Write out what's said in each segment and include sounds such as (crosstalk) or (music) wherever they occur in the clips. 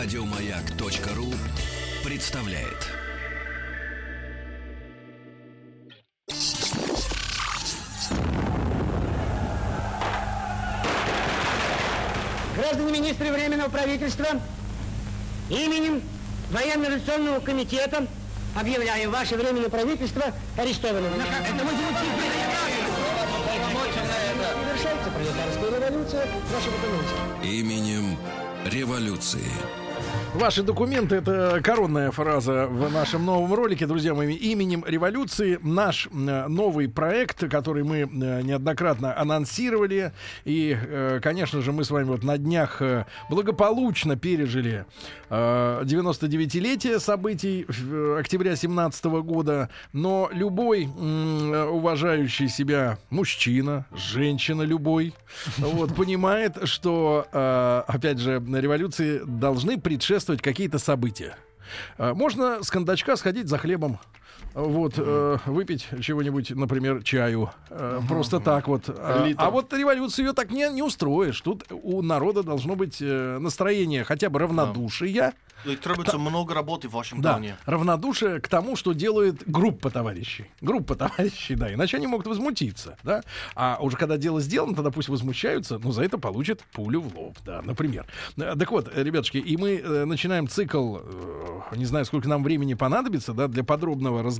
Радиомаяк.ру представляет. Граждане министры Временного правительства, именем Военно-революционного комитета объявляю ваше Временное правительство арестованным. Это мы Совершается пролетарская революция, документы. Именем революции. Ваши документы это коронная фраза в нашем новом ролике, друзья мои. Именем революции наш э, новый проект, который мы э, неоднократно анонсировали. И, э, конечно же, мы с вами вот на днях благополучно пережили э, 99-летие событий октября 17 года. Но любой уважающий себя мужчина, женщина любой, (laughs) вот, понимает, что, опять же, революции должны предшествовать какие-то события. Э, Можно с кондачка сходить за хлебом, вот, э, выпить чего-нибудь, например, чаю. э, Просто так вот. А, Литр. а вот революцию ее так не, не устроишь. Тут у народа должно быть э, настроение хотя бы равнодушия. И требуется много работы в вашем Да, плане. равнодушие к тому, что делает группа товарищей. Группа товарищей, да, иначе они могут возмутиться, да. А уже когда дело сделано, тогда пусть возмущаются, но за это получат пулю в лоб, да, например. Э, Так вот, э, ребятушки, и мы э, начинаем цикл, э, не знаю, сколько нам времени понадобится, да, для подробного разговора,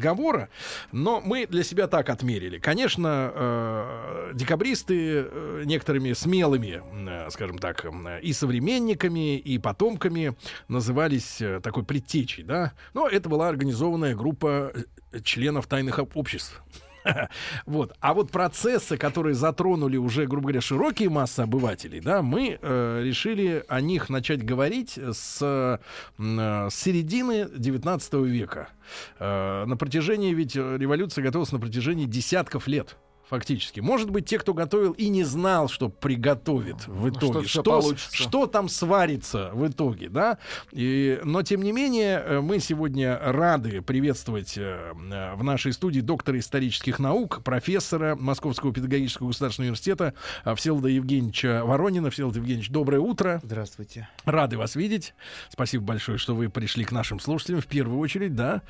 но мы для себя так отмерили. Конечно, э, декабристы э, некоторыми смелыми, э, скажем так, э, и современниками, и потомками назывались э, такой предтечей, да. Но это была организованная группа э, членов тайных об- обществ. (laughs) Вот. А вот процессы, которые затронули уже, грубо говоря, широкие массы обывателей, да, мы э, решили о них начать говорить с, э, с середины 19 века. Э, на протяжении, ведь э, революция готовилась на протяжении десятков лет. Фактически. Может быть, те, кто готовил и не знал, что приготовит в итоге, что, получится. что там сварится в итоге, да. И, но, тем не менее, э, мы сегодня рады приветствовать э, э, в нашей студии доктора исторических наук, профессора Московского педагогического государственного университета Всеволода Евгеньевича Воронина. Всеволод Евгеньевич, доброе утро. Здравствуйте. Рады вас видеть. Спасибо большое, что вы пришли к нашим слушателям в первую очередь, да.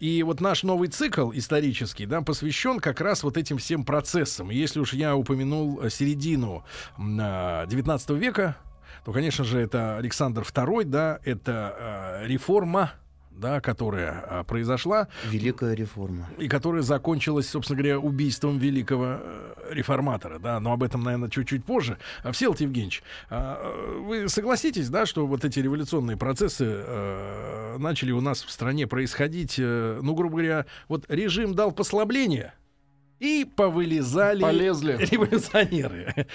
И вот наш новый цикл исторический, да, посвящен как раз вот этим всем процессам. И Если уж я упомянул э, середину м, а, 19 века, то, конечно же, это Александр II, да, это э, реформа, да, которая а, произошла Великая реформа. и которая закончилась, собственно говоря, убийством великого э, реформатора, да, но об этом, наверное, чуть-чуть позже. А, Всеволод Евгеньевич, а, э, вы согласитесь, да, что вот эти революционные процессы э, начали у нас в стране происходить, э, ну, грубо говоря, вот режим дал послабление, и повылезали Полезли. (laughs) революционеры.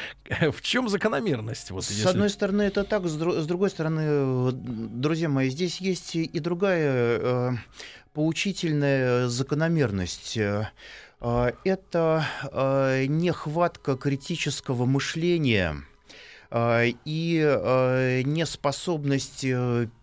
В чем закономерность? Вот, С если- одной стороны, это так, с, дру- с другой стороны, друзья мои, здесь есть и другая э, поучительная закономерность. Э, э, Это э, нехватка критического мышления э, и э, неспособность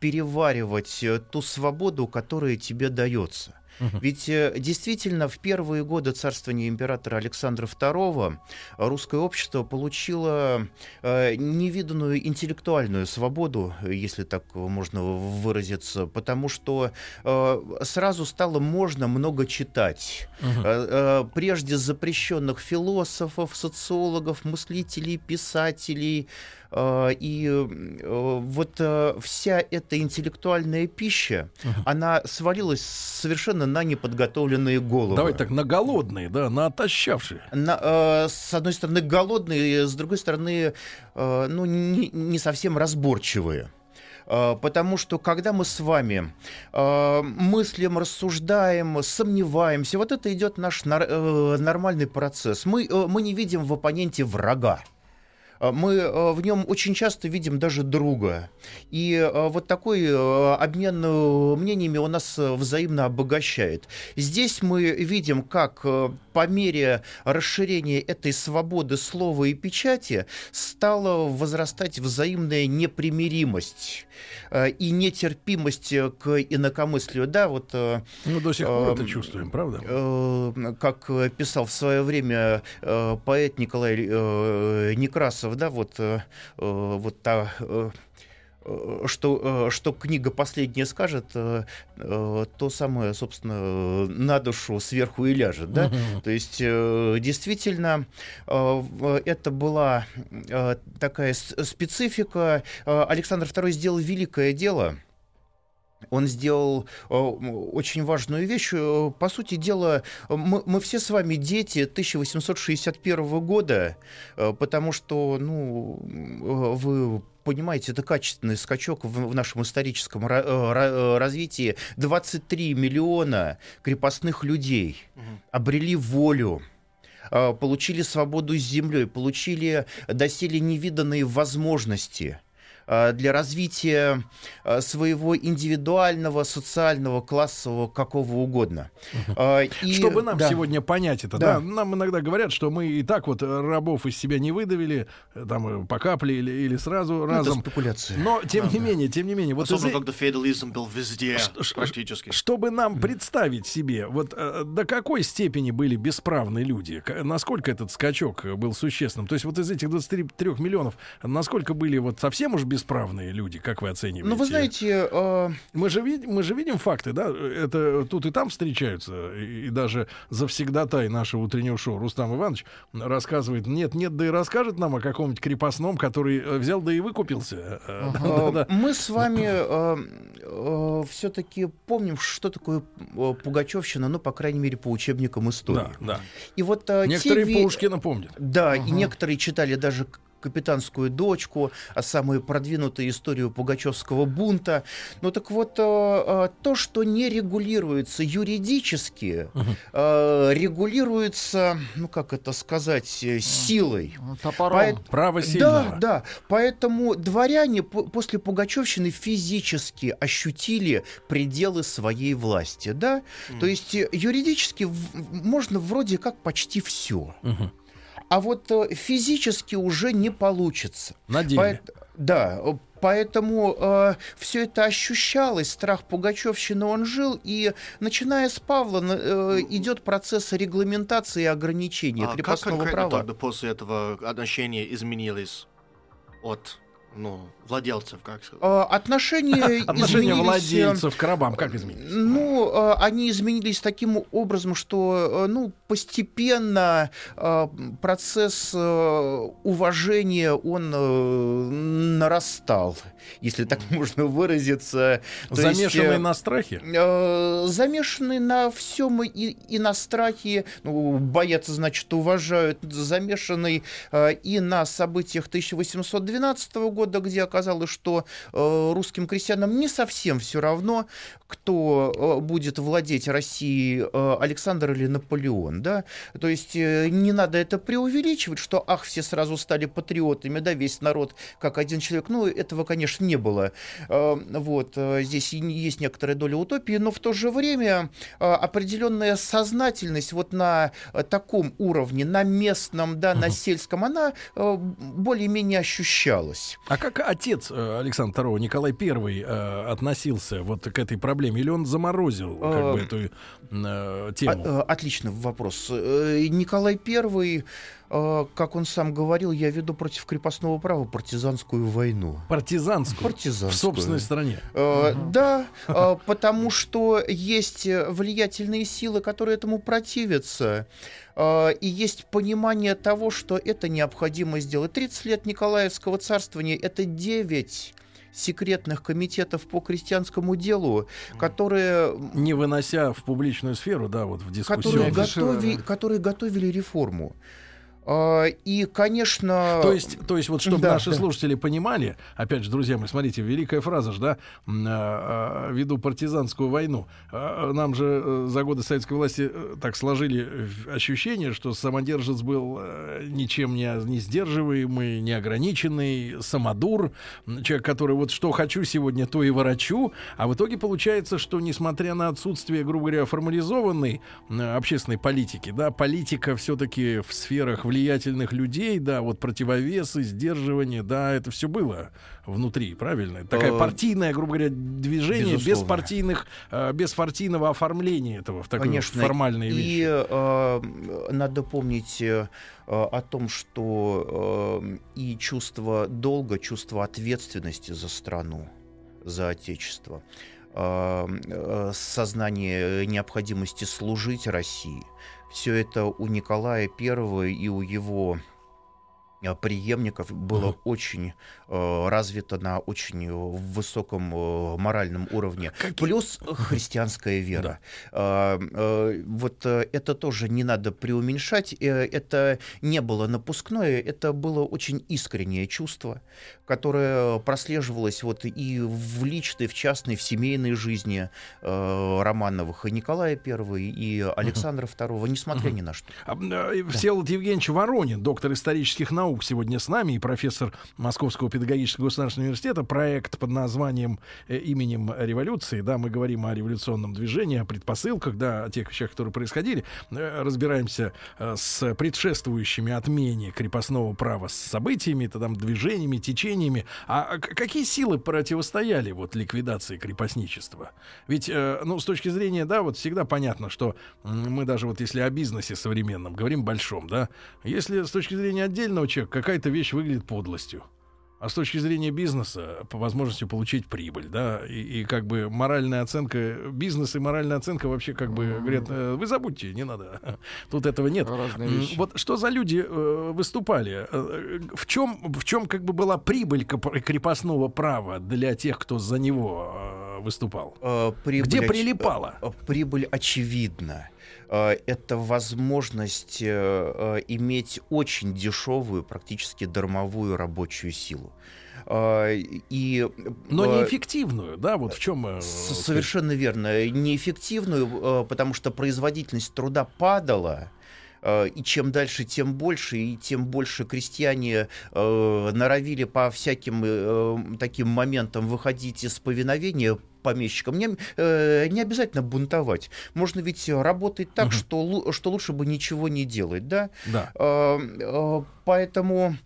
переваривать ту свободу, которая тебе дается. Ведь э, действительно в первые годы царствования императора Александра II русское общество получило э, невиданную интеллектуальную свободу, если так можно выразиться, потому что э, сразу стало можно много читать. Э, Прежде запрещенных философов, социологов, мыслителей, писателей. Э, И э, вот э, вся эта интеллектуальная пища, она свалилась совершенно на неподготовленные головы. Давайте так, на голодные, да, на отощавшие. На, с одной стороны голодные, с другой стороны, ну не, не совсем разборчивые. Потому что когда мы с вами э, мыслим, рассуждаем, сомневаемся, вот это идет наш нар- э, нормальный процесс. Мы, э, мы не видим в оппоненте врага. Э, Мы э, в нем очень часто видим даже друга. И э, вот такой обмен мнениями он нас взаимно обогащает. Здесь мы видим, как по мере расширения этой свободы слова и печати стала возрастать взаимная непримиримость и нетерпимость к инакомыслию. Да, вот э, Ну, до сих пор это чувствуем, правда? э, как писал в свое время поэт Николай э, Некрасов, да, вот, э, э, вот та э, что, что книга последняя скажет, то самое, собственно, на душу сверху и ляжет. Да? Uh-huh. То есть, действительно, это была такая специфика. Александр II сделал великое дело – он сделал э, очень важную вещь. Э, по сути дела, мы, мы все с вами дети 1861 года, э, потому что, ну, вы понимаете, это качественный скачок в, в нашем историческом развитии. 23 миллиона крепостных людей обрели волю получили свободу с землей, получили доселе невиданные возможности – для развития э, своего индивидуального, социального, классового, какого угодно. Э, и, Чтобы нам да. сегодня понять это, да. да, нам иногда говорят, что мы и так вот рабов из себя не выдавили, там по капле или, или сразу ну, разом. Это спекуляция. Но тем да, не да. менее, тем не менее, вот особенно из... когда феодализм был везде практически. Чтобы нам представить себе, вот до какой степени были бесправны люди, насколько этот скачок был существенным. То есть вот из этих 23 миллионов, насколько были вот совсем уж без бесправные люди, как вы оцениваете? Ну, вы знаете... Э... Мы, же видим, мы же видим факты, да? Это тут и там встречаются. И, и даже завсегдатай нашего утреннего шоу Рустам Иванович рассказывает, нет-нет, да и расскажет нам о каком-нибудь крепостном, который э, взял да и выкупился. Ага. (laughs) Мы с вами э, э, все-таки помним, что такое э, Пугачевщина, ну, по крайней мере, по учебникам истории. Да, да. И вот, э, Некоторые те... Пушкина помнят. Да, и некоторые читали даже капитанскую дочку, а самую продвинутую историю Пугачевского бунта. Ну так вот, э, э, то, что не регулируется юридически, угу. регулируется, ну как это сказать, силой. Топором. По... Право сильного. Да, да. Поэтому дворяне после Пугачевщины физически ощутили пределы своей власти. Да? То есть юридически можно вроде как почти все. Угу а вот э, физически уже не получится. На деле. По... Да, Поэтому э, все это ощущалось, страх Пугачевщины он жил, и начиная с Павла э, идет процесс регламентации и ограничения а крепостного как права. Тогда после этого отношения изменились от ну, владельцев, как сказать? А, отношения (laughs) Отношения э, владельцев к рабам как изменились? Ну, э, они изменились таким образом, что, э, ну, постепенно процесс уважения, он нарастал, если так можно выразиться. Замешанный есть, на страхе? Замешанный на всем и, и на страхе, ну, боятся, значит, уважают, замешанный и на событиях 1812 года, где оказалось оказалось, что э, русским крестьянам не совсем все равно, кто э, будет владеть Россией, э, Александр или Наполеон, да, то есть не надо это преувеличивать, что, ах, все сразу стали патриотами, да, весь народ как один человек, ну, этого, конечно, не было, вот, здесь есть некоторая доля утопии, но в то же время определенная сознательность вот на таком уровне, на местном, да, на сельском, она более-менее ощущалась. А как отец отец э, Александра II, Николай I, э, относился вот к этой проблеме? Или он заморозил как бы, эту э, тему? А, отличный вопрос. Николай I как он сам говорил, я веду против крепостного права партизанскую войну. Партизанскую? Партизанскую. В собственной стране? Да, потому что есть влиятельные силы, которые этому противятся. А, и есть понимание того, что это необходимо сделать. 30 лет Николаевского царствования — это 9 секретных комитетов по крестьянскому делу, которые... Не вынося в публичную сферу, да, вот в дискуссию. Которые, готови, которые готовили реформу. А, и, конечно... То есть, то есть вот чтобы да, наши да. слушатели понимали, опять же, друзья мои, смотрите, великая фраза же, да, а, а, веду партизанскую войну. Нам же э, за годы советской власти э, так сложили ощущение, что самодержец был э, ничем не, не сдерживаемый, неограниченный, самодур, человек, который вот что хочу сегодня, то и ворочу, а в итоге получается, что несмотря на отсутствие, грубо говоря, формализованной общественной политики, да, политика все-таки в сферах влияния влиятельных людей, да, вот противовесы, сдерживание, да, это все было внутри, правильно? Такая Э, партийная, грубо говоря, движение без партийных, э, без партийного оформления этого в такой Конечно. формальные И вещи. э, надо помнить э, о том, что э, и чувство долга, чувство ответственности за страну, за Отечество, э, сознание необходимости служить России, все это у Николая I и у его э, преемников было Мгм. очень э, развито на очень э, высоком э, моральном уровне. Какие- Плюс христианская вера. А, э, вот э, это тоже не надо преуменьшать. Э, Это не было напускное, это было очень искреннее чувство, которое прослеживалось вот и в личной, в частной, в семейной жизни э, Романовых и Николая I, и Александра II, несмотря ни на что. А, э, Всеволод Евгеньевич Воронин, доктор исторических наук, сегодня с нами и профессор Московского педагогического государственного университета. Проект под названием э, «Именем революции». Да, мы говорим о революционном движении, о предпосылках, да, о тех вещах, которые происходили. Э, Разбираемся с предшествующими отмене крепостного права с событиями, там движениями, течениями. А к- какие силы противостояли вот ликвидации крепостничества? Ведь, э, ну, с точки зрения, да, вот всегда понятно, что мы даже вот если о бизнесе современном говорим большом, да, если с точки зрения отдельного человека какая-то вещь выглядит подлостью, а с точки зрения бизнеса по возможности получить прибыль, да, и, и как бы моральная оценка, бизнес и моральная оценка вообще как бы говорят, э, вы забудьте, не надо, (laughs) тут этого нет. Разные вещи. Вот что за люди э, выступали? Э, В чем, в чем как бы была прибыль крепостного права для тех, кто за него выступал? Э, прибыль Где прилипала? э, Прибыль очевидна. Э, Это возможность э, иметь очень дешевую, практически дармовую рабочую силу. И, Но неэффективную, да, вот в чем... Совершенно верно. Неэффективную, потому что производительность труда падала. Э, И чем дальше, тем больше, и тем больше крестьяне э, норовили по всяким э, таким моментам выходить из повиновения помещикам. Не, э, не обязательно бунтовать. Можно ведь работать так, Мгм. что, что лучше бы ничего не делать, да? Да. Э, э, Поэтому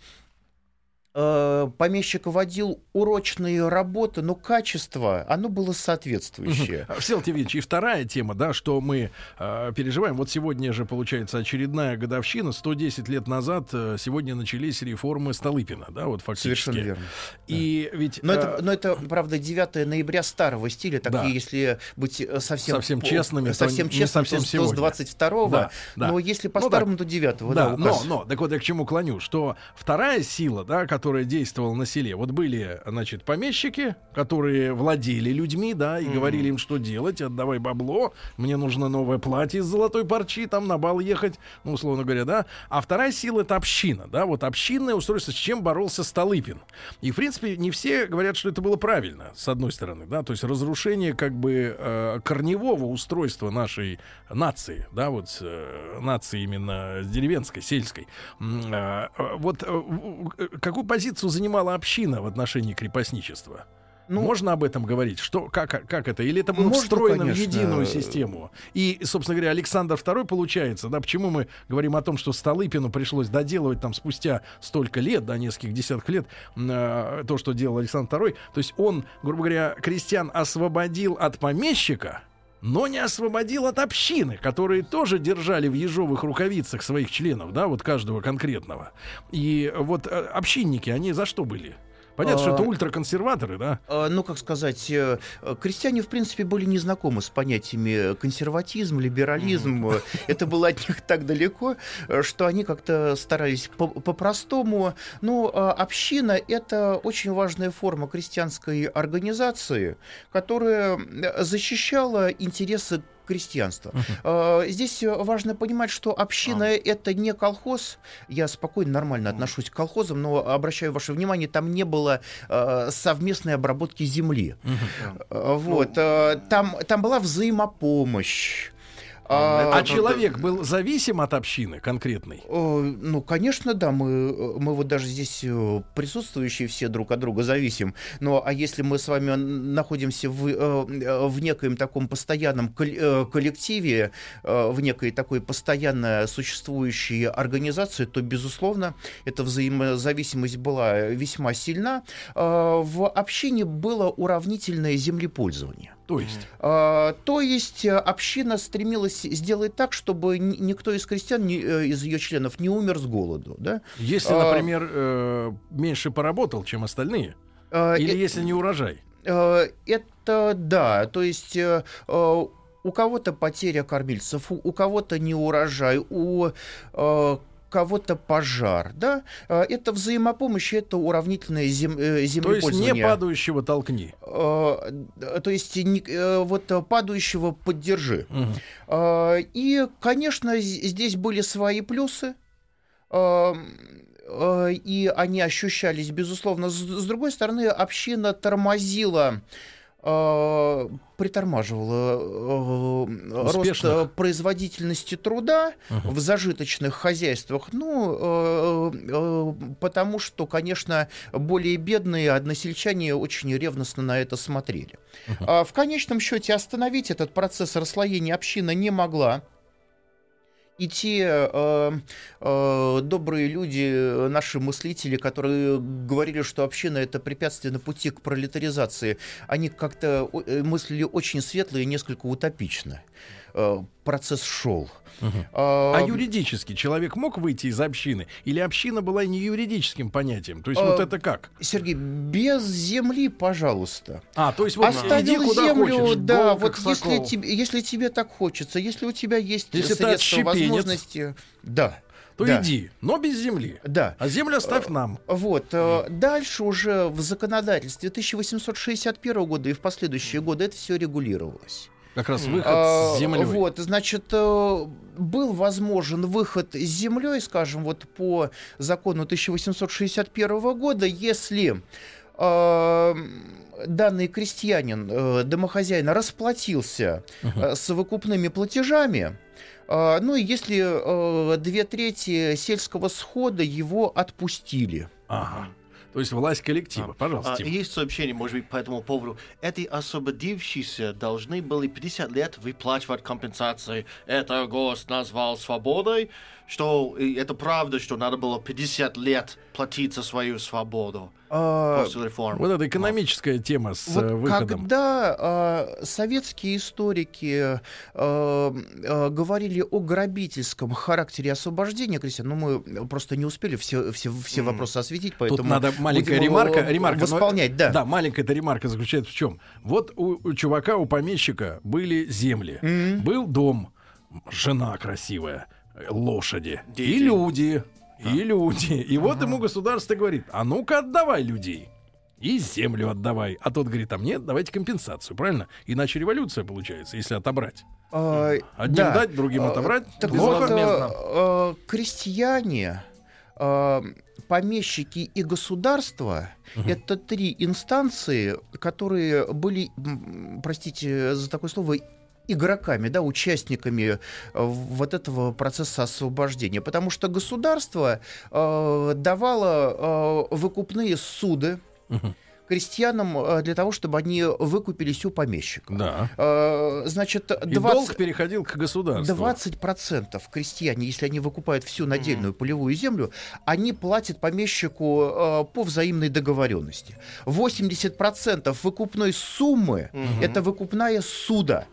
э, помещик водил урочные работы, но качество, оно было соответствующее. Всеволод Евгеньевич, и вторая тема, да, что мы э, переживаем. Вот сегодня же, получается, очередная годовщина. 110 лет назад э, сегодня начались реформы Столыпина, да, вот фактически. Совершенно верно. И ведь... Но э, это, но это, правда, 9 ноября старого стиля, так Да. если быть э, совсем, Совсем по- честными, то совсем не честным, совсем то, с- то с сегодня. 22 Да, да. но если Ну, по-старому, то 9 Да, да, но, но, так вот я к чему клоню, что вторая сила, да, которая действовала на селе, вот были, значит, помещики, которые владели людьми, да, и говорили им, что делать, отдавай бабло, мне нужно новое платье из золотой парчи, там на бал ехать, ну, условно говоря, да. А вторая сила — это община, да, вот общинное устройство, с чем боролся Столыпин. И, в принципе, не все говорят, что это было правильно, с одной стороны, да, то есть разрушение как бы э, корневого устройства нашей нации, да, вот э, нации именно деревенской, сельской. Э, э, вот э, э, какую позицию занимала община в отношении крепостничества? Ну, Можно об этом говорить? Что, как, как это? Или это было Можно, встроено конечно. в единую систему? И, собственно говоря, Александр II получается, да, почему мы говорим о том, что Столыпину пришлось доделывать там спустя столько лет, да, нескольких десятков лет, э, то, что делал Александр II. То есть он, грубо говоря, крестьян освободил от помещика, но не освободил от общины, которые тоже держали в ежовых рукавицах своих членов, да, вот каждого конкретного. И вот э, общинники, они за что были? Понятно, что это А, ультраконсерваторы, да? э, ну, как сказать, э, э, крестьяне, в принципе, были не знакомы с понятиями консерватизм, либерализм. Э, (laughs) Это было от них так далеко, э, что они как-то старались по- по-простому. Но э, община — это очень важная форма крестьянской организации, которая э, защищала интересы крестьянства. Э, Здесь э, важно понимать, что община это не колхоз. Я спокойно, нормально отношусь к колхозам, но обращаю ваше внимание, там не было э, совместной обработки земли. Э, Вот. э, Там, там была взаимопомощь. А, а человек был зависим от общины конкретной? Ну, конечно, да. Мы, мы вот даже здесь э, присутствующие все друг от друга зависим. Но а если мы с вами находимся в, э, в некоем таком постоянном коллективе, в некой такой постоянно существующей организации, то, безусловно, эта взаимозависимость была весьма сильна. В общине было уравнительное землепользование. То есть? А, то есть э, община стремилась сделать так, чтобы никто из крестьян, ни, э, из ее членов не умер с голоду. Да? Если, а, например, э, меньше поработал, чем остальные, а, или э, если не урожай? Это да, то есть... У кого-то потеря кормильцев, у, у кого-то не урожай, у э, кого-то пожар, да, а, это взаимопомощь, это уравнительное зем, э, землепользование. То есть не падающего толкни. А, то есть не, э, вот падающего поддержи. Угу. И, конечно, здесь были свои плюсы и они ощущались, безусловно. С, другой стороны, община тормозила э, притормаживала э, рост э, производительности труда в зажиточных хозяйствах, ну, потому что, конечно, более бедные односельчане очень ревностно на это смотрели. А в конечном счете остановить этот процесс расслоения община не могла и те э, э, добрые люди, наши мыслители, которые говорили, что община это препятствие на пути к пролетаризации, они как-то э, мыслили очень светло и несколько утопично. Э, процесс шел. Угу. А, а юридически человек мог выйти из общины? Или община была не юридическим понятием? То есть а, вот это как? Сергей, без земли, пожалуйста. А, то есть вот Оставил иди куда землю, хочешь, да, вот если тебе, если тебе так хочется, если у тебя есть если средства, возможности, да то да. иди, но без земли. Да. А землю оставь нам. Вот. Mm. Дальше уже в законодательстве 1861 года и в последующие годы это все регулировалось. Как раз выход а, с землей. Вот, значит, э, был возможен выход с землей, скажем, вот по закону 1861 года, если э, данный крестьянин, э, домохозяин, расплатился uh-huh. с выкупными платежами, ну и если две трети сельского схода его отпустили. Ага. То есть власть коллектива. А, Пожалуйста. А, есть сообщение, может быть, по этому поводу. Эти освободившиеся должны были 50 лет выплачивать компенсации. Это гость назвал свободой, что это правда, что надо было 50 лет платить за свою свободу. А, после реформ. Вот эта экономическая тема с вот выходом. Когда а, советские историки а, а, говорили о грабительском характере освобождения крестьян, ну мы просто не успели все, все, все mm. вопросы осветить, поэтому Тут надо маленькая ремарка, ремарка восполнять, но, да. Да, маленькая эта ремарка заключается в чем? Вот у, у чувака, у помещика были земли, mm. был дом, жена красивая, лошади Дети. и люди. И люди. И вот ему государство говорит, а ну-ка отдавай людей. И землю отдавай. А тот говорит, а мне давайте компенсацию, правильно? Иначе революция получается, если отобрать. А, Одним да. дать, другим а, отобрать. Так вот, а, крестьяне, а, помещики и государство угу. это три инстанции, которые были, простите за такое слово, игроками, да, участниками э, вот этого процесса освобождения. Потому что государство э, давало э, выкупные суды. Крестьянам э, для того, чтобы они выкупились у помещика. Да. Э, значит, 20, И долг переходил к государству. 20% крестьяне, если они выкупают всю надельную mm. полевую землю, они платят помещику по взаимной договоренности. 80% выкупной суммы mm-hmm. это выкупная суда.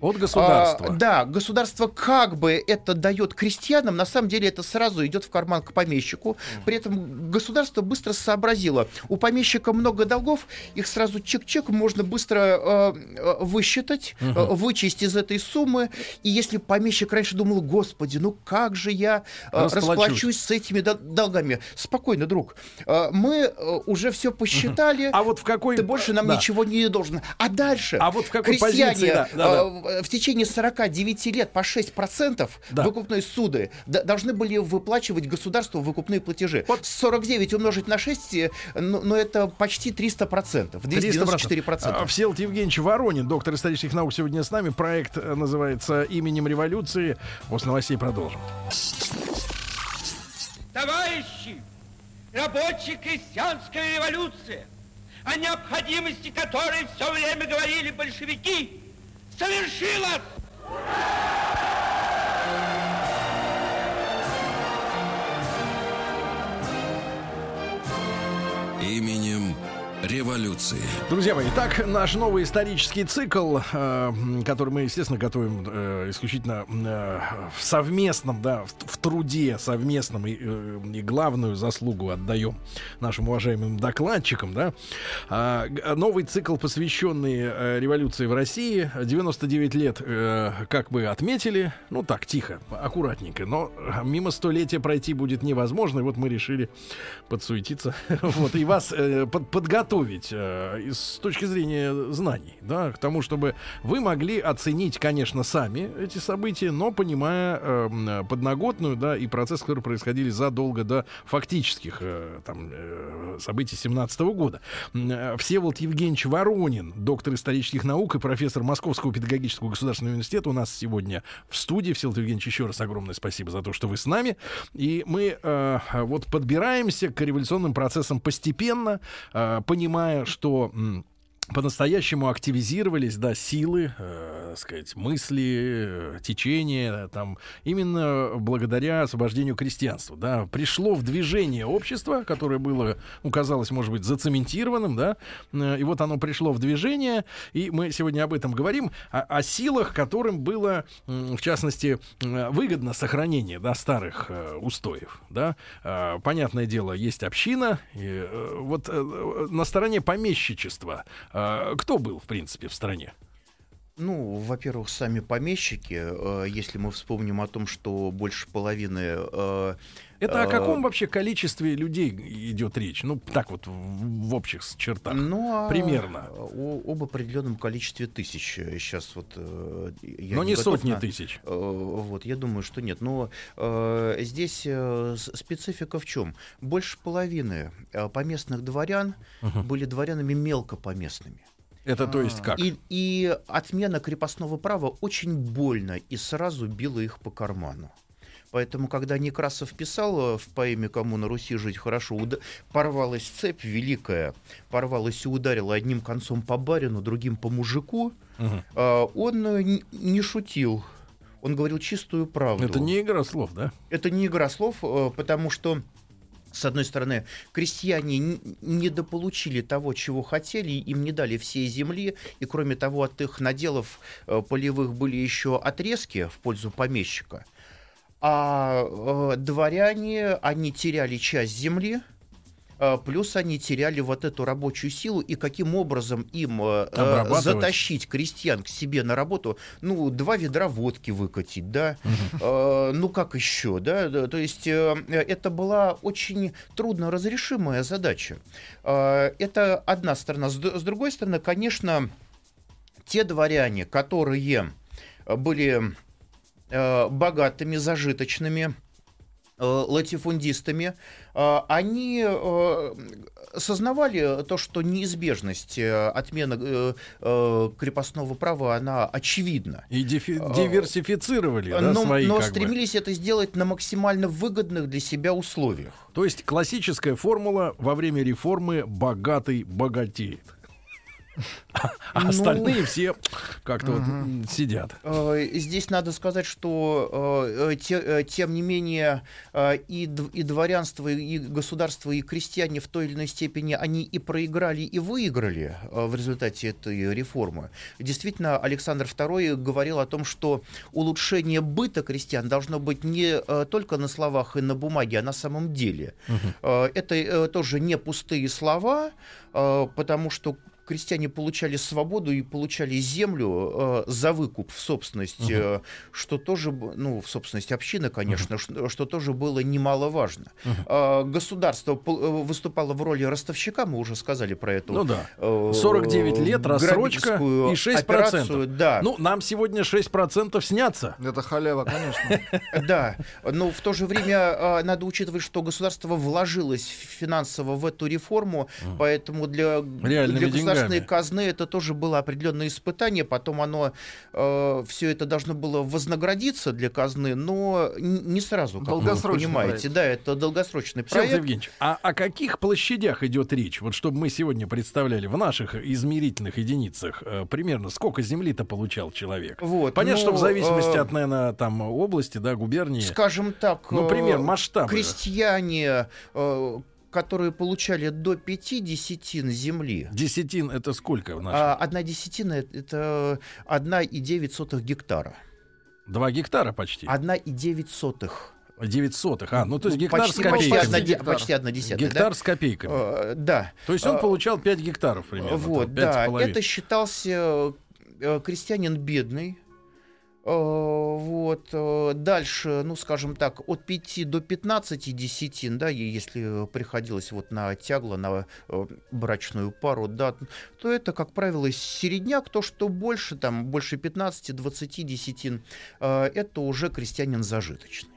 От государства. А, да, государство как бы это дает крестьянам, на самом деле это сразу идет в карман к помещику. При этом государство быстро сообразило, у помещика много долгов, их сразу чек-чек можно быстро э, э высчитать, угу. вычесть из этой суммы. И если помещик раньше думал, господи, ну как же я э, расплачусь с этими долгами? Спокойно, друг. Э, мы уже все посчитали. А вот в какой... Ты больше нам да. ничего не должен. А дальше а вот в какой крестьяне, позиции, да, да, да в течение 49 лет по 6% да. выкупной суды должны были выплачивать государству выкупные платежи. Вот. 49 умножить на 6, ну, ну это почти 300%. 294%. 300%. Всеволод Евгеньевич Воронин, доктор исторических наук, сегодня с нами. Проект называется «Именем революции». После новостей продолжим. Товарищи, рабочая крестьянская революция, о необходимости которой все время говорили большевики, совершилась! Именем революции. Друзья мои, итак, наш новый исторический цикл, э, который мы, естественно, готовим э, исключительно э, в совместном, да, в, труде совместном и, и главную заслугу отдаем нашим уважаемым докладчикам, да. Э, новый цикл, посвященный революции в России. 99 лет, как бы отметили, ну так, тихо, аккуратненько, но мимо столетия пройти будет невозможно, и вот мы решили подсуетиться, (laughs) вот, и вас под, подготовить готовить э, с точки зрения знаний, да, к тому, чтобы вы могли оценить, конечно, сами эти события, но понимая э, подноготную, да, и процесс, который происходили задолго до фактических э, там, э, событий 17 года. Э, Всеволод Евгеньевич Воронин, доктор исторических наук и профессор Московского педагогического государственного университета у нас сегодня в студии. Всеволод Евгеньевич, еще раз огромное спасибо за то, что вы с нами. И мы э, вот подбираемся к революционным процессам постепенно, э, понимая, что по-настоящему активизировались, да, силы, э, сказать, мысли, э, течения, там, именно благодаря освобождению крестьянства, да, пришло в движение общество, которое было, ну, казалось, может быть, зацементированным, да, э, и вот оно пришло в движение, и мы сегодня об этом говорим, о, о силах, которым было, э, в частности, э, выгодно сохранение, да, старых э, устоев, да, э, понятное дело, есть община, и, э, вот э, на стороне помещичества кто был, в принципе, в стране? Ну, во-первых, сами помещики, э, если мы вспомним о том, что больше половины... Э, Это о каком вообще количестве людей идет речь? Ну, так вот, в, общих чертах. Ну, а примерно. О, об определенном количестве тысяч. Сейчас вот... Я Но не, не сотни на... тысяч. Вот, я думаю, что нет. Но э, здесь специфика в чем? Больше половины поместных дворян угу. были дворянами мелкопоместными. Это то есть как? И, и отмена крепостного права очень больно и сразу била их по карману. Поэтому, когда Некрасов писал э, в поэме «Кому на Руси жить хорошо», уд... порвалась цепь великая, порвалась и ударила одним концом по барину, другим по мужику, угу. он э, не шутил. Он говорил чистую правду. Это не игра слов, да? Это не игра слов, э, потому что с одной стороны, крестьяне недополучили того, чего хотели, им не дали всей земли, и кроме того, от их наделов э, полевых были еще отрезки в пользу помещика. А э, дворяне, они теряли часть земли, плюс они теряли вот эту рабочую силу, и каким образом им э, затащить крестьян к себе на работу, ну, два ведра водки выкатить, да, э, ну, как еще, да, то есть э, это была очень трудно разрешимая задача. Э, это одна сторона. С, другой стороны, конечно, те дворяне, которые были э, богатыми, зажиточными, Э, латифундистами, э, они э, сознавали то, что неизбежность отмены крепостного права, она очевидна. И диверсифицировали да, но, свои, но стремились бы. это сделать на максимально выгодных для себя условиях. То есть классическая формула во время реформы «богатый богатеет». А ну, остальные все как-то вот сидят. Э, здесь надо сказать, что э, э, те, тем не менее и, дворянство, и государство, и крестьяне в той или иной степени они и проиграли, и выиграли в результате этой реформы. Действительно, Александр II говорил о том, что улучшение быта крестьян должно быть не только на словах и на бумаге, а на самом деле. Это тоже не пустые слова, потому что крестьяне получали свободу и получали землю э, за выкуп в собственность, угу. э, что тоже, ну, в собственность общины, конечно, угу. что, что тоже было немаловажно. Угу. Э, государство э, выступало в роли ростовщика, мы уже сказали про эту... Ну да, 49 э, лет, рассрочка и 6%. Операцию, да. Ну, нам сегодня 6% снятся. Это халява, конечно. (laughs) Да, но в то же время надо учитывать, что государство вложилось финансово в эту реформу, поэтому для, для государственной казны это тоже было определенное испытание, потом оно э, все это должно было вознаградиться для казны, но не сразу, как вы понимаете. Проект. Да, это долгосрочный проект. Сергей Евгеньевич, а о каких площадях идет речь? Вот чтобы мы сегодня представляли в наших измерительных единицах э, примерно сколько земли-то получал человек? Вот, Понятно, ну, что в зависимости э, от, наверное, там области, да, губернии. Скажем так, ну, пример, масштаб. Крестьяне э, которые получали до пяти десятин земли. Десятин это сколько в нашем? А, одна десятина это одна и девять сотых гектара. Два гектара почти. Одна и девять сотых. Девять сотых. А, ну то есть ну, гектар почти, с копейками. Почти одна, гектар. почти одна десятая. Гектар да? с копейками. Uh, да. То есть он uh, получал 5 гектаров примерно. Вот, там, да. Это считался э, крестьянин бедный, вот. Э, дальше, ну, скажем так, от 5 до 15 десятин, да, если приходилось вот на тягло, на э, брачную пару, да, то это, как правило, середняк, то, что больше, там, больше 15-20 десятин, это уже крестьянин зажиточный.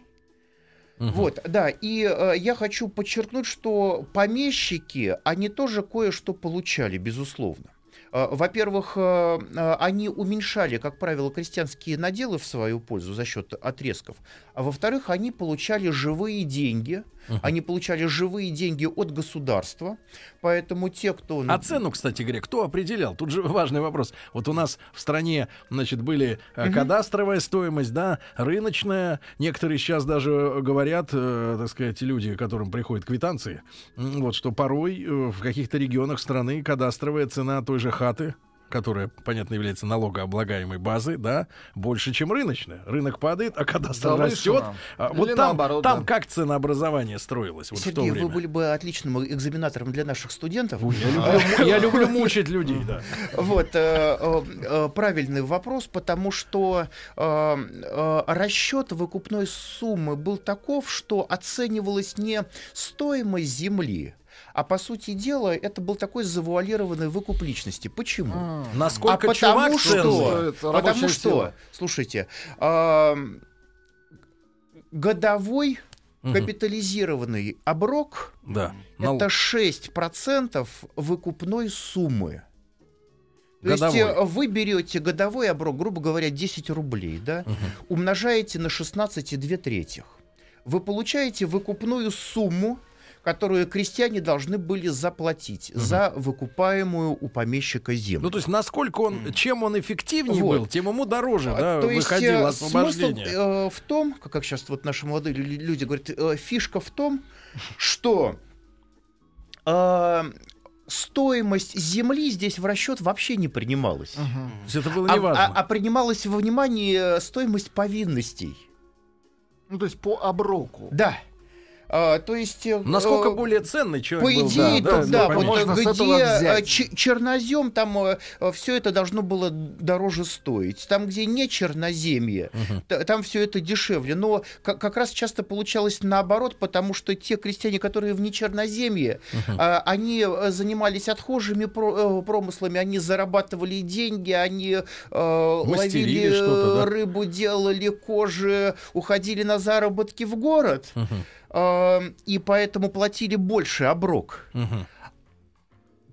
Угу. Вот, да, и э, я хочу подчеркнуть, что помещики, они тоже кое-что получали, безусловно. Э, во-первых, э, э, они уменьшали, как правило, крестьянские наделы в свою пользу за счет отрезков. А во-вторых, они получали живые деньги. Uh-huh. Они получали живые деньги от государства. Поэтому те, кто... А цену, кстати говоря, кто определял? Тут же важный вопрос. Вот у нас в стране, значит, были uh-huh. кадастровая стоимость, да, рыночная. Некоторые сейчас даже говорят, э, так сказать, люди, которым приходят квитанции, вот что порой в каких-то регионах страны кадастровая цена той же хаты которая, понятно, является налогооблагаемой базой, да, больше, чем рыночная. Рынок падает, а кадастр растет. А, вот там, наоборот, там да. как ценообразование строилось вот Сергей, в то время? вы были бы отличным экзаменатором для наших студентов. Я люблю мучить людей, да. (laughs) Вот, э, э, э, правильный вопрос, потому что расчет выкупной суммы был таков, что оценивалась не стоимость земли, а по сути дела это был такой завуалированный выкуп личности. Почему? А, Насколько а потому что, потому что, слушайте, э, годовой угу. капитализированный оброк да. это 6% выкупной суммы. То годовой. есть э, вы берете годовой оброк, грубо говоря, 10 рублей, да, угу. умножаете на 16,2 третьих. Вы получаете выкупную сумму которую крестьяне должны были заплатить угу. за выкупаемую у помещика землю. Ну, то есть, насколько он, чем он эффективнее вот. был, тем ему дороже, да, то выходило есть, э, освобождение. Смысл э, в том, как сейчас вот наши молодые люди говорят, э, фишка в том, что э, стоимость земли здесь в расчет вообще не принималась. Угу. Это было неважно. А, а, а принималась во внимание стоимость повинностей. Ну, то есть по оброку. Да. А, то есть... Э, Насколько э, более ценный человек По был, идее, да, да, да, вот, где э, чернозем, там все это должно было дороже стоить. Там, где не черноземье, угу. там все это дешевле. Но как, как раз часто получалось наоборот, потому что те крестьяне, которые в нечерноземье, угу. они занимались отхожими промыслами, они зарабатывали деньги, они ловили да? рыбу, делали кожи, уходили на заработки в город. Угу и поэтому платили больше оброк. Угу.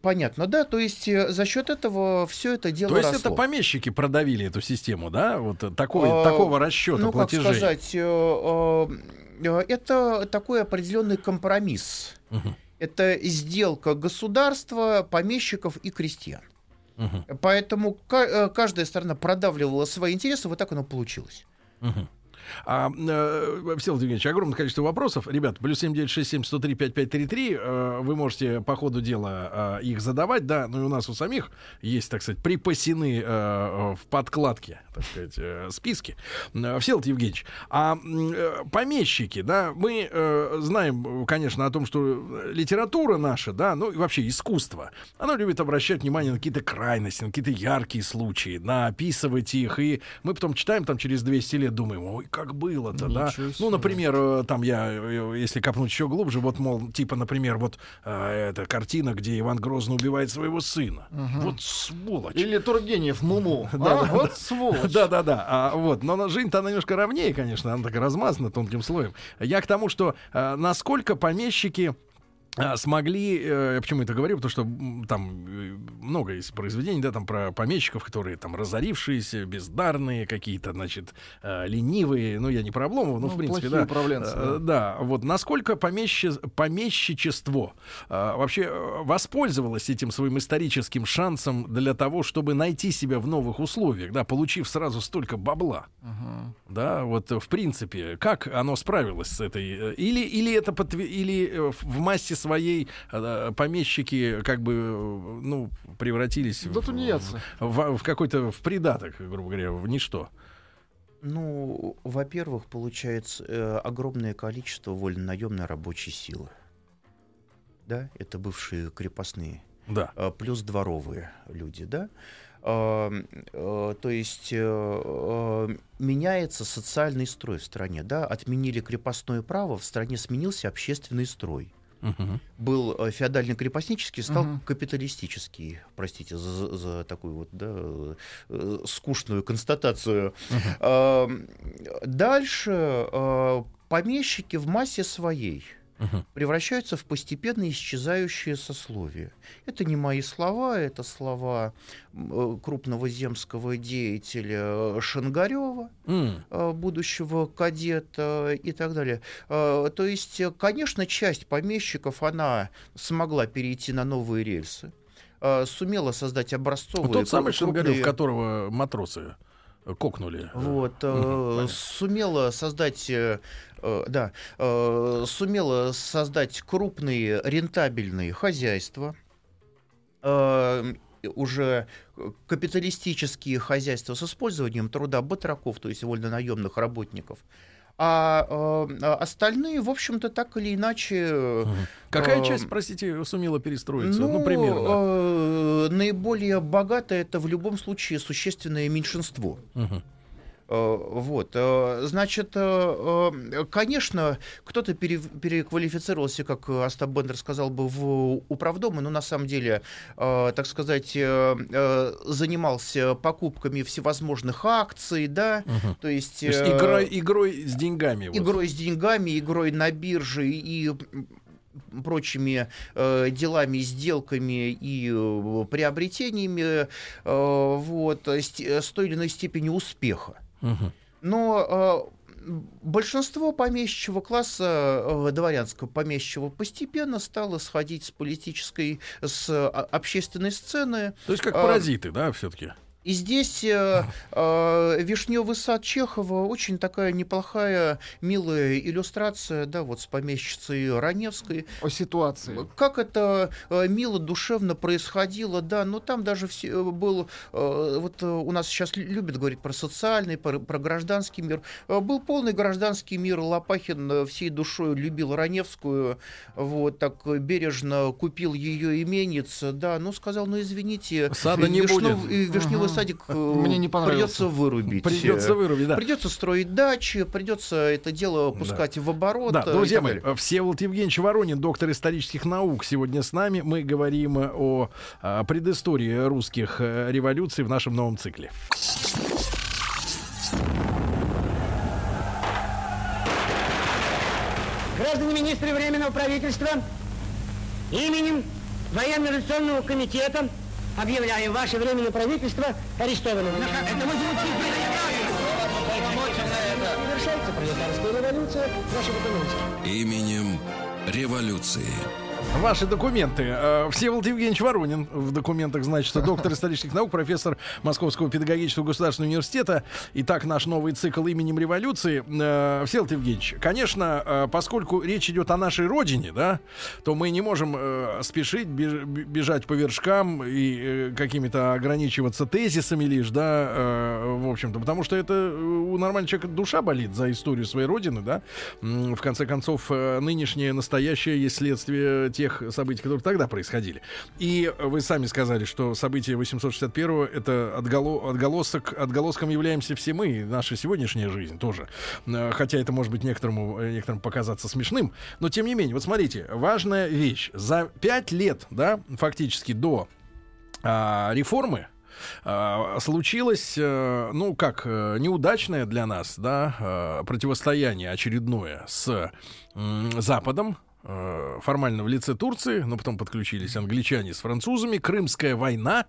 Понятно, да? То есть э, за счет этого все это дело То есть росло. это помещики продавили эту систему, да? Вот такой, а, такого расчета ну, платежей. как сказать, э, э, это такой определенный компромисс. Угу. Это сделка государства, помещиков и крестьян. Угу. Поэтому каждая сторона продавливала свои интересы, вот так оно получилось. Угу. А, э, Всеволод Евгеньевич, огромное количество вопросов. Ребят, плюс 7967 103 5533. Э, вы можете по ходу дела э, их задавать, да, ну и у нас у самих есть, так сказать, припасены э, в подкладке, так сказать, э, списки. Э, Всеволод Евгеньевич, а э, помещики, да, мы э, знаем, конечно, о том, что литература наша, да, ну и вообще искусство, оно любит обращать внимание на какие-то крайности, на какие-то яркие случаи, на описывать их, и мы потом читаем там через 200 лет, думаем, ой, как было-то, да. Ну, например, э, там я, э, если копнуть еще глубже, вот, мол, типа, например, вот э, эта картина, где Иван Грозно убивает своего сына. Вот сволочь. Или Тургенев Муму. (laughs) Да, а? да, вот сволочь. Да, да, да. А, вот. Но жизнь-то она немножко ровнее, конечно, она так размазана тонким слоем. Я к тому, что э, насколько помещики смогли, э, я почему это говорю, потому что там э, много есть произведений, да, там про помещиков, которые там разорившиеся, бездарные какие-то, значит, э, ленивые, ну, я не про Обломова, но, Ну, в принципе, да. управленцы, Э, да, вот. Насколько помещи- помещичество вообще воспользовалось этим своим историческим шансом для того, чтобы найти себя в новых условиях, да, получив сразу столько бабла. Да, вот в принципе, как оно справилось с этой... Или, или это подтве- или в массе своей э, помещики как бы, э, ну, превратились Да в, в, в какой-то в придаток, грубо говоря, в ничто. Ну, во-первых, получается э, огромное количество вольнонаемной рабочей силы. Да, это бывшие крепостные. Да. а, плюс дворовые люди, да. А, э, То есть э, э, меняется социальный строй в стране, да. Отменили крепостное право, в стране сменился общественный строй. Мгм. Был э, феодально-крепостнический, стал Мгм. капиталистический, простите за, за такую вот да, э, скучную констатацию. А, Дальше э, помещики в массе своей Мгм. превращаются в постепенно исчезающие сословия. Это не мои слова, это слова э, крупного земского деятеля э, Шангарева, М. э, будущего кадета и так далее. То есть, конечно, часть помещиков, она смогла перейти на новые рельсы, сумела создать образцовые... Вот тот самый крупные- Шангарев, которого матросы кокнули. Вот, понятно. сумела создать, э, э, да, сумела создать крупные рентабельные хозяйства, уже капиталистические хозяйства с использованием труда батраков, то есть вольнонаемных работников. А э, а остальные, в общем-то, так или иначе... Мгм. Какая э, часть, простите, сумела перестроиться? Ну, примерно. э, наиболее богатое это в любом случае существенное меньшинство. Мгм. Э, Вот, э, значит, э, конечно, кто-то пере- переквалифицировался, как Остап Бендер сказал бы, в управдомы, но на самом деле, так сказать, занимался покупками всевозможных акций, да, Мгм. то есть... То есть э, игрой, с деньгами. вот. игрой с деньгами, игрой на бирже и прочими э, делами, сделками и э, приобретениями э, вот, с, с той или иной степени успеха. Мгм. Но э, большинство помещичьего класса, э, дворянского помещичьего, постепенно стало сходить с политической, с э, общественной сцены. То есть как А, паразиты, да, все-таки? И здесь э, э, «Вишневый сад» Чехова очень такая неплохая, милая иллюстрация, да, вот с помещицей Раневской. О ситуации. Как это э, мило, душевно происходило, да, но там даже все, э, был, э, вот э, у нас сейчас лю- любят говорить про социальный, про, про гражданский мир. Э, Был полный гражданский мир, Лопахин э, всей душой любил Раневскую, вот, так э, бережно купил ее именец, да, ну, сказал, ну, извините, Сада не вишнев- будет. э, Вишневый Ага. Садик э, Мне не придется вырубить. Придется вырубить, да. Придется строить дачи, придется это дело пускать в оборот. Да, э, друзья мои. Всеволод Евгеньевич Воронин, доктор исторических наук, сегодня с нами. Мы говорим о, а, предыстории русских э, революций в нашем новом цикле. Граждане министры Временного правительства, именем Военно-революционного комитета объявляем ваше Временное правительство арестованным. Завершается пролетарская революция, ваши. Именем революции. Ваши документы. Э, Всеволод Евгеньевич Воронин в документах, значит, доктор исторических наук, профессор Московского педагогического государственного университета. Итак, наш новый цикл именем революции. Э, Всеволод Евгеньевич, конечно, э, поскольку речь идет о нашей родине, да, то мы не можем спешить, беж- бежать по вершкам и какими-то ограничиваться тезисами лишь, да, в общем-то, потому что это у нормального человека душа болит за историю своей родины, да. В конце концов, нынешнее, настоящее есть следствие тех событий, которые тогда происходили. И вы сами сказали, что события 861-го это отголо- отголосок, отголоском являемся все мы, наша сегодняшняя жизнь тоже. Э, Хотя это может быть некоторому, э, некоторым показаться смешным. Но тем не менее, вот смотрите, важная вещь. За пять лет, да, фактически до а, реформы, а, случилось, э, ну как, неудачное для нас, да, противостояние очередное с Западом, э, формально в лице Турции, но потом подключились англичане с французами, Крымская война,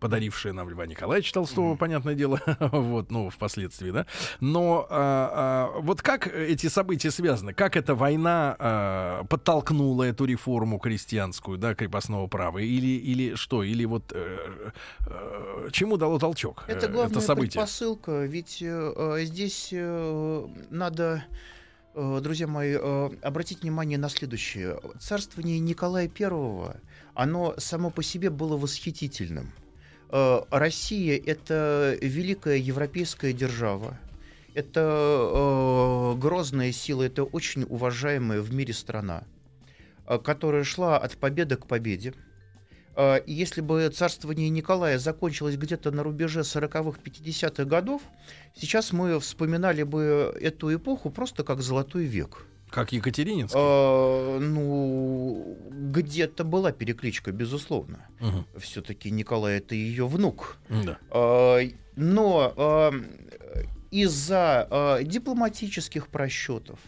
подарившая нам Льва Николаевича Толстого, понятное дело, (laughs) вот, ну, впоследствии, да. Но а, а, вот как эти события связаны? Как эта война а, подтолкнула эту реформу крестьянскую, да, крепостного права? Или, или что? Или вот э, э, чему дало толчок Это главная событие? предпосылка, ведь э, здесь э, надо, друзья мои, э, обратить внимание на следующее. Царствование Николая I, оно само по себе было восхитительным. Э, Россия — это великая европейская держава. Это э, грозная сила, это очень уважаемая в мире страна, э, которая шла от победы к победе. А, и Если бы царствование Николая закончилось где-то на рубеже 40-х, 50-х годов, сейчас мы вспоминали бы эту эпоху просто как золотой век. Как Екатерининский? А, ну, где-то была перекличка, безусловно. Мгм. Все-таки Николай это ее внук. Да. А, Но а, из-за а, дипломатических просчетов,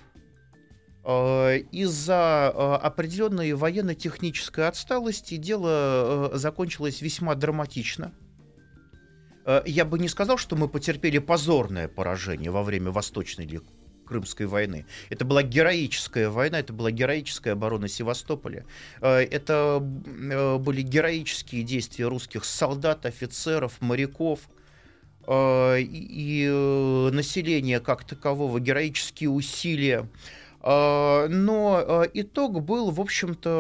из-за а, определенной военно-технической отсталости дело а, закончилось весьма драматично. Я бы не сказал, что мы потерпели позорное поражение во время Восточной или Крымской войны. Это была героическая война, это была героическая оборона Севастополя. Это э, были героические действия русских солдат, офицеров, моряков и, э, населения как такового, героические усилия. А, Но а, итог был, в общем-то,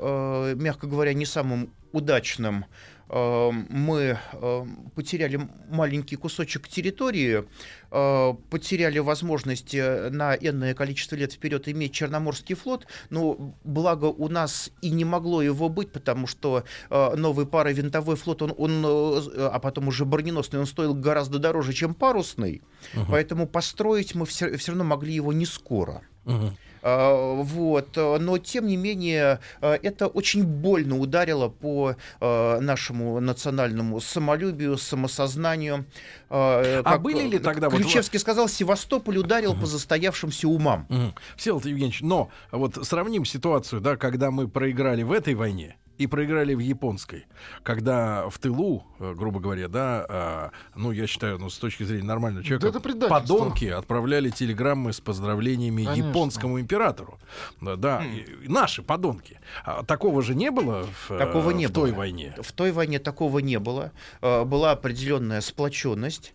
а, мягко говоря, не самым удачным. А, Мы а, потеряли маленький кусочек территории, а, потеряли возможность э, на энное количество лет вперед иметь Черноморский флот, но благо у нас и не могло его быть, потому что а, новый паровинтовой флот, он, он, э, а потом уже броненосный, он стоил гораздо дороже, чем парусный, поэтому построить мы все, равно могли его не скоро. Мгм. А, Вот, а, но тем не менее а, это очень больно ударило по а, нашему национальному самолюбию, самосознанию. А А были ли тогда вот Ключевский сказал, Севастополь ударил по застоявшимся умам. Мгм. Всеволод Евгеньевич, но вот сравним ситуацию, да, когда мы проиграли в этой войне и проиграли в японской, когда в тылу, э, грубо говоря, да, а, ну, я считаю, ну, с точки зрения нормального человека, это предательство. подонки отправляли телеграммы с поздравлениями Конечно. японскому императору. Да, да, и- и наши подонки. А такого же не было в, э, Такого не в той было. войне? В той войне такого не было. А, Была определенная сплоченность.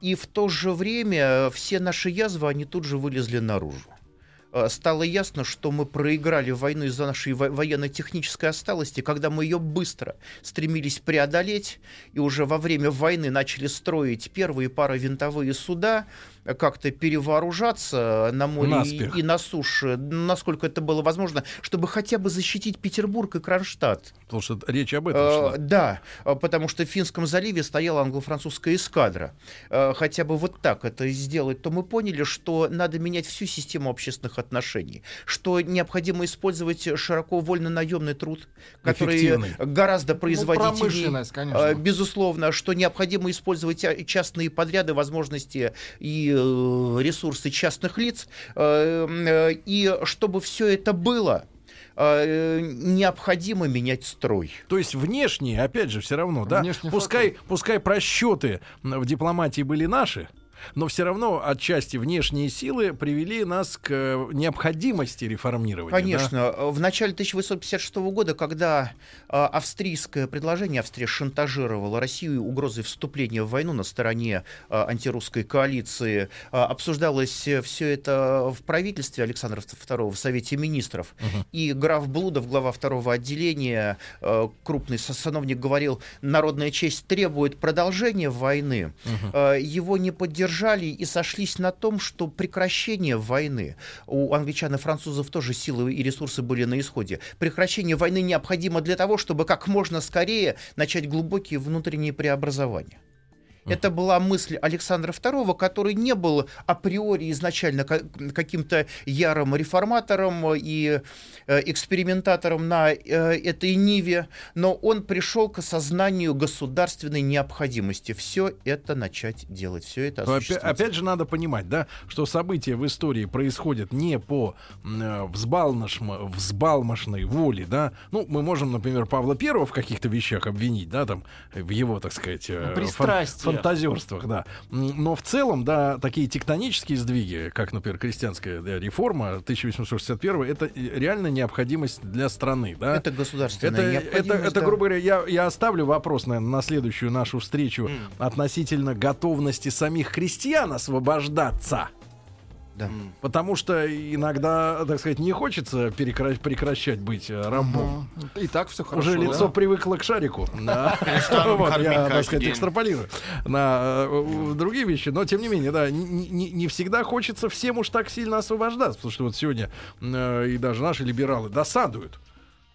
И в то же время все наши язвы, они тут же вылезли наружу. А, Стало ясно, что мы проиграли войну из-за нашей во- военно-технической отсталости, когда мы ее быстро стремились преодолеть, и уже во время войны начали строить первые паровинтовые суда, а, как-то перевооружаться на море и, Наспех. и на суше, насколько это было возможно, чтобы хотя бы защитить Петербург и Кронштадт. Потому что речь об этом Э, шла. Да, э, потому что в Финском заливе стояла англо-французская эскадра. Э, Хотя бы вот так это сделать, то мы поняли, что надо менять всю систему общественных отношений, что необходимо использовать широко вольно-наемный труд, который гораздо производительнее. конечно. Э, Безусловно, что необходимо использовать а, частные подряды, возможности и э, ресурсы частных лиц. Э, э, И чтобы все это было, э, необходимо менять строй. То есть внешние, опять же, все равно, да. Внешний Пускай, пускай просчеты в дипломатии были наши, Но все равно отчасти внешние силы привели нас к э, необходимости реформирования. да? Конечно. В начале 1856 года, когда а, австрийское предложение, Австрия шантажировала Россию угрозой вступления в войну на стороне а, антирусской коалиции, обсуждалось все это в правительстве Александра II, в Совете министров. И граф Блудов, глава второго отделения, крупный сановник, говорил, народная честь требует продолжения войны. А, Его не поддержали и сошлись на том, что прекращение войны, у англичан и французов тоже силы и ресурсы были на исходе, прекращение войны необходимо для того, чтобы как можно скорее начать глубокие внутренние преобразования. Это была мысль Александра II, который не был априори изначально ка- каким-то ярым реформатором и э, экспериментатором на э, этой ниве, но он пришел к осознанию государственной необходимости все это начать делать, все это осуществить. опять, же надо понимать, да, что события в истории происходят не по э, взбалмошной воле, да. Ну, мы можем, например, Павла Первого в каких-то вещах обвинить, да, там, в его, так сказать, э, фан-. Фантазерствах, да. Но в целом, да, такие тектонические сдвиги, как, например, крестьянская да, реформа 1861, это э, реально необходимость для страны, да. Это государственная Это, необходимость. это, это, да. грубо говоря, я, я оставлю вопрос, наверное, на следующую нашу встречу относительно готовности самих христиан освобождаться. Да. Потому что иногда, так сказать, не хочется перекра- прекращать быть э, рабом. И так все хорошо. Уже да? лицо привыкло к шарику. Да. (laughs) Вот, Я, так сказать, экстраполирую на э, другие вещи. Но, тем не менее, да, не всегда хочется всем уж так сильно освобождаться. Потому что вот сегодня э, и даже наши либералы досадуют.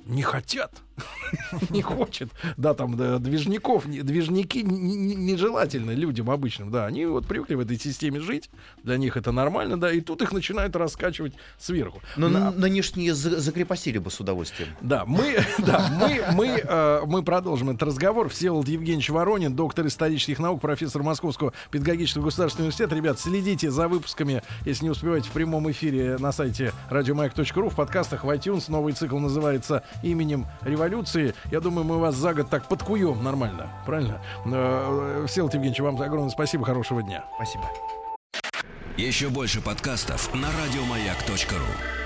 Не хотят. (laughs) Не хочет. Да, там да, движников, не- движники не- не- нежелательны людям обычным. Да, они вот привыкли в этой системе жить. Для них это нормально, да. И тут их начинают раскачивать сверху. Но На- н- нынешние за- закрепостили бы с удовольствием. да, мы, (laughs) да, мы, мы, э, мы продолжим этот разговор. Всеволод Евгеньевич Воронин, доктор исторических наук, профессор Московского педагогического государственного университета. Ребят, следите за выпусками, если не успеваете в прямом эфире на сайте радиомаяк.ру, в подкастах, в iTunes. Новый цикл называется «Именем революции». Я думаю, мы вас за год так подкуем нормально. Правильно? Э, Всеволод Евгеньевич, вам огромное спасибо. Хорошего дня. Спасибо. Еще больше подкастов на радиомаяк.ру.